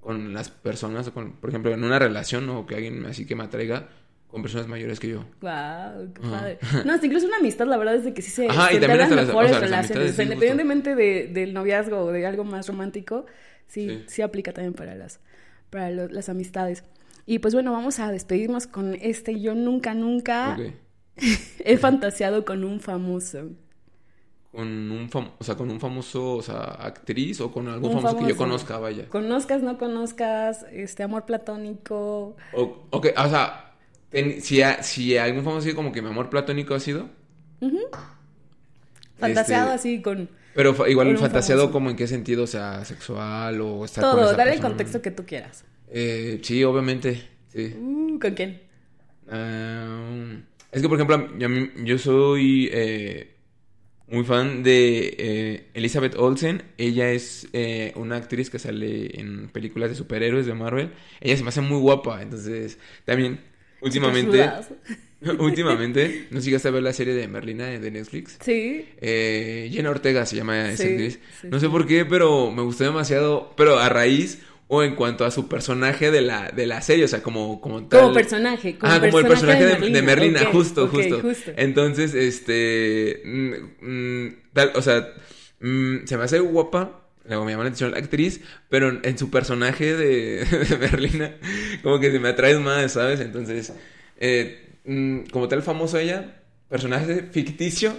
con las personas, con, por ejemplo, en una relación o que alguien así que me atraiga con personas mayores que yo. Wow, qué Ajá. padre. No, hasta incluso una amistad, la verdad es de que sí se, Ajá, y también las- mejores o sea, las relaciones. sí, independientemente de- del noviazgo o de algo más romántico, sí, sí, Sí. aplica también para las, para lo- las amistades. Y pues bueno, vamos a despedirnos con este. Yo nunca, nunca he fantaseado con un famoso. Con un fam- o sea, con un famoso, o sea, actriz o con algún famoso, que yo conozca, vaya. Conozcas, no conozcas, este amor platónico. O, ok, o sea, si, si algún famoso así como que mi amor platónico ha sido, Fantaseado Este, así con pero igual Con fantaseado famoso. como en qué sentido, o sea, sexual o estar con todo. esa Dale el contexto que tú quieras. Eh, sí, obviamente, sí. Uh, ¿Con quién? Ah, es que, por ejemplo, yo soy eh, muy fan de eh, Elizabeth Olsen. Ella es eh, una actriz que sale en películas de superhéroes de Marvel. Ella se me hace muy guapa, entonces también últimamente, últimamente, no sigas a ver la serie de Merlina de Netflix. Sí. Eh, Jenna Ortega se llama esa Sí, actriz. sí, no sé por qué, pero me gustó demasiado. Pero a raíz o en cuanto a su personaje de la, de la serie, o sea, como, como tal. Como personaje. Como ah, como el personaje de, de Merlina, justo, ok, justo. Entonces, este. mm, mm, tal, o sea, mm, se me hace guapa. Luego me llama la atención la actriz, pero en, su personaje de, de Merlina, como que se me atrae más, ¿sabes? Entonces, eh, mm, como tal famoso ella, personaje ficticio,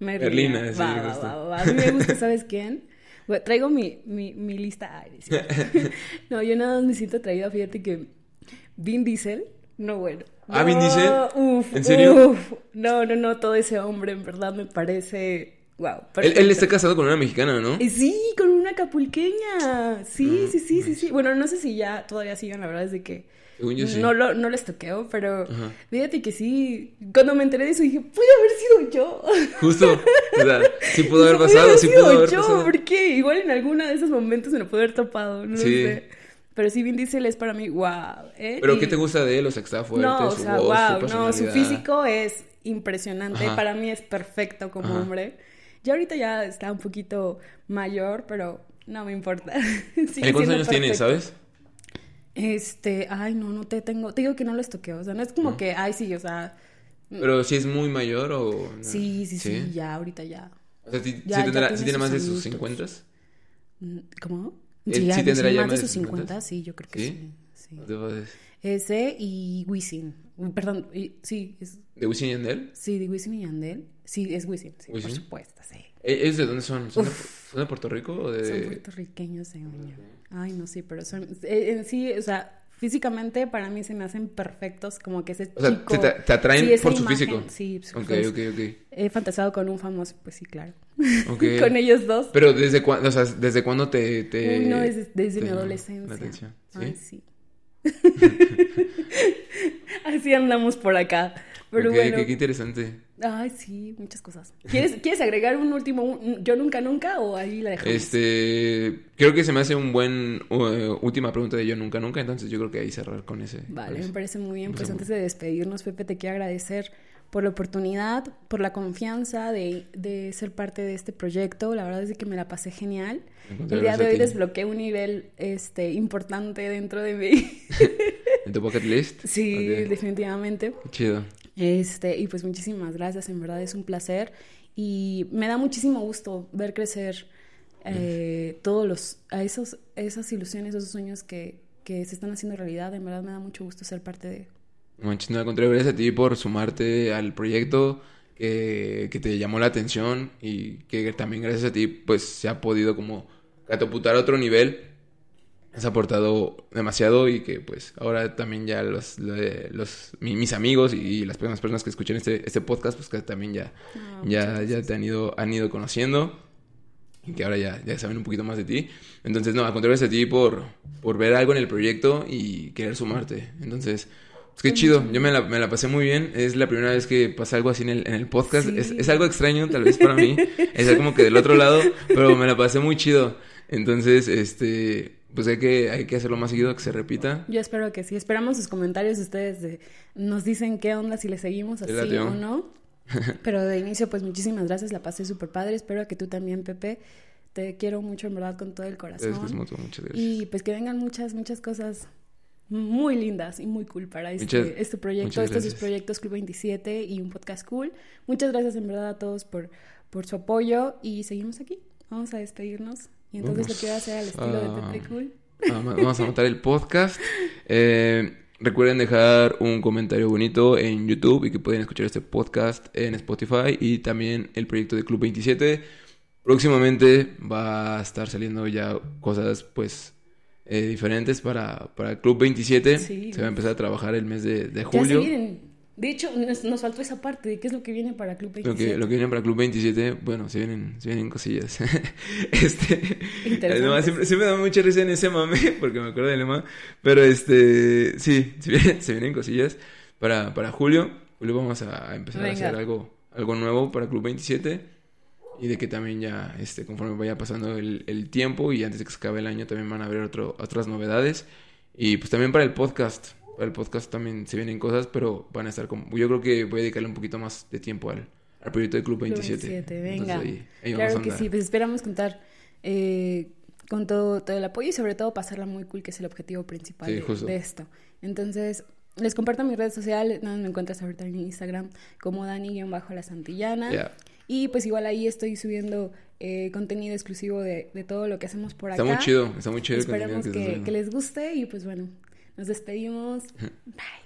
Merlina. Merlina, sí, va, va, justo. va, va. A mí me gusta, ¿sabes quién? Bueno, traigo mi, mi, mi lista. Ay, no, yo nada más me siento atraída. Fíjate que Vin Diesel, no bueno. Ah, Vin Diesel. Uf, ¿En serio? uf. No, no, no. Todo ese hombre en verdad me parece. Wow. Él, él está casado con una mexicana, ¿no? Eh, Sí, con una capulqueña. Sí, sí, sí, sí, sí. Bueno, no sé si ya todavía sigan, la verdad es de que Según yo sí. no, lo, no les toqueo, pero Ajá. fíjate que sí. Cuando me enteré de eso dije, puede haber sido yo. Justo. O sea, sí pudo haber pasado, sí pudo haber yo, pasado. porque igual en alguno de esos momentos me lo puede haber topado, no Sí. sé. Pero sí, Vin Diesel es para mí, wow. ¿eh? Pero Y- ¿qué te gusta de él? O sea, que está fuerte, No, o su sea, voz, su wow, no, personalidad. su físico es impresionante. Ajá. Para mí es perfecto como Ajá. hombre. Ya ahorita ya está un poquito mayor, pero no me importa. Sigue ¿En cuántos años tiene, perfecto. sabes? Este, ay, no, no te tengo. Te digo que no les toqueo. O sea, no es como ¿No? que, ay, sí, o sea. Pero si es muy mayor o... no? Sí, sí, sí, ya, ahorita ya. O sea, sí, sí Ya- tendrá, tiene sí tiene más de sus sus añitos. 50 Mm, ¿Cómo? Sí, sí ya, tendrá sí, ya más de sus 50. 50, sí, yo creo que ¿Sí? sí. sí. Ese y Wisin. Perdón, y- sí, es, ¿De Wisin y Yandel? sí, de Wisin y Yandel. Sí, es Wisin, sí, por ¿Wisin? supuesto, sí. ¿E- ¿Ellos de dónde son? ¿Son de, son de Puerto Rico o de...? Son puertorriqueños, según yo. Ay, no, sí, pero son. eh, en sí, o sea, físicamente para mí se me hacen perfectos, como que ese O sea, chico. te, te atraen Sí, por su imagen, físico. Sí, su- Ok, con- ok, ok. He fantaseado con un famoso, pues sí, claro. Ok. con ellos dos. Pero ¿desde cuándo, o sea, ¿desde cuándo te... te no, desde, desde te mi adolescencia. la atención? ¿Sí? Ay, sí. Así andamos por acá. Pero bueno. qué, qué interesante. Ay, sí, muchas cosas. ¿Quieres, ¿Quieres agregar un último, un- yo nunca, nunca o ahí la dejamos? Este, creo que se me hace un buen uh, última pregunta de yo nunca nunca, entonces yo creo que ahí cerrar con ese. Vale, me parece muy bien. Pues antes de despedirnos, Pepe, te quiero agradecer por la oportunidad, por la confianza de, de ser parte de este proyecto. La verdad es que me la pasé genial. El día de hoy desbloqueé un nivel este, importante dentro de mí. ¿En tu bucket list? sí, definitivamente. Chido. Este, y pues muchísimas gracias, en verdad es un placer. Y me da muchísimo gusto ver crecer eh, todos los, a esos, esas ilusiones, esos sueños que, que se están haciendo realidad, en verdad me da mucho gusto ser parte de... No manches, al contrario, gracias a ti por sumarte al proyecto que, que te llamó la atención y que también gracias a ti pues se ha podido como catapultar a otro nivel. Has aportado demasiado y que pues ahora también ya los, los mi- mis amigos y las personas, personas que escuchen este, este podcast pues que también ya, Ah, ya, ya te han ido, han ido conociendo. y que ahora ya, ya saben un poquito más de ti. Entonces, no, al contrario, gracias a ti por, por ver algo en el proyecto y querer sumarte. Entonces, es que chido, yo me la, me la, pasé muy bien. Es la primera vez que pasa algo así en el, en el podcast. Es, es, algo extraño, tal vez para mí. es como que del otro lado, pero me la pasé muy chido. Entonces, este, pues hay que, hay que hacerlo más seguido, que se repita. Yo espero que sí. Esperamos sus comentarios. Ustedes nos dicen qué onda, si le seguimos así o no. Pero de inicio, pues muchísimas gracias. La pasé súper padre. Espero que tú también, Pepe. Te quiero mucho, en verdad, con todo el corazón. Es, mucho, muchas gracias. Y pues que vengan muchas, muchas cosas muy lindas y muy cool para este, este proyecto, estos dos proyectos Club 27 y un podcast cool. Muchas gracias en verdad a todos por, por su apoyo y seguimos aquí. Vamos a despedirnos. Y entonces lo quiero hacer al estilo de Pepe Cool. Vamos a montar el podcast. Eh, recuerden dejar un comentario bonito en YouTube y que pueden escuchar este podcast en Spotify y también el proyecto de Club 27. Próximamente va a estar saliendo ya cosas pues eh, diferentes para, para Club 27. Se va a empezar a trabajar el mes de, de julio. De hecho, nos, faltó esa parte de qué es lo que viene para Club 27. Lo que, lo que viene para Club 27, bueno, se vienen, se vienen cosillas. este, Interesante. siempre, siempre, da mucha risa en ese mame, porque me acuerdo del lema. Pero este, sí, se vienen, se vienen cosillas para, para julio. Julio vamos a empezar a hacer algo, algo nuevo para Club 27 y de que también ya, este, conforme vaya pasando el, el, tiempo y antes de que se acabe el año también van a haber otro, otras novedades. Y pues también para el podcast, el podcast también se vienen cosas, pero van a estar como, yo creo que voy a dedicarle un poquito más de tiempo al, al proyecto de Club 27. 27 venga. claro que sí, pues esperamos contar eh, con todo, todo el apoyo y sobre todo pasarla muy cool, que es el objetivo principal de, esto. Entonces, les comparto mis redes sociales, no, me encuentras ahorita en Instagram como Dani-La Santillana. Y pues igual ahí estoy subiendo eh, contenido exclusivo de, de, todo lo que hacemos por acá. Está muy chido, está muy chido. Esperemos que, que, les guste y pues bueno, nos despedimos. Bye.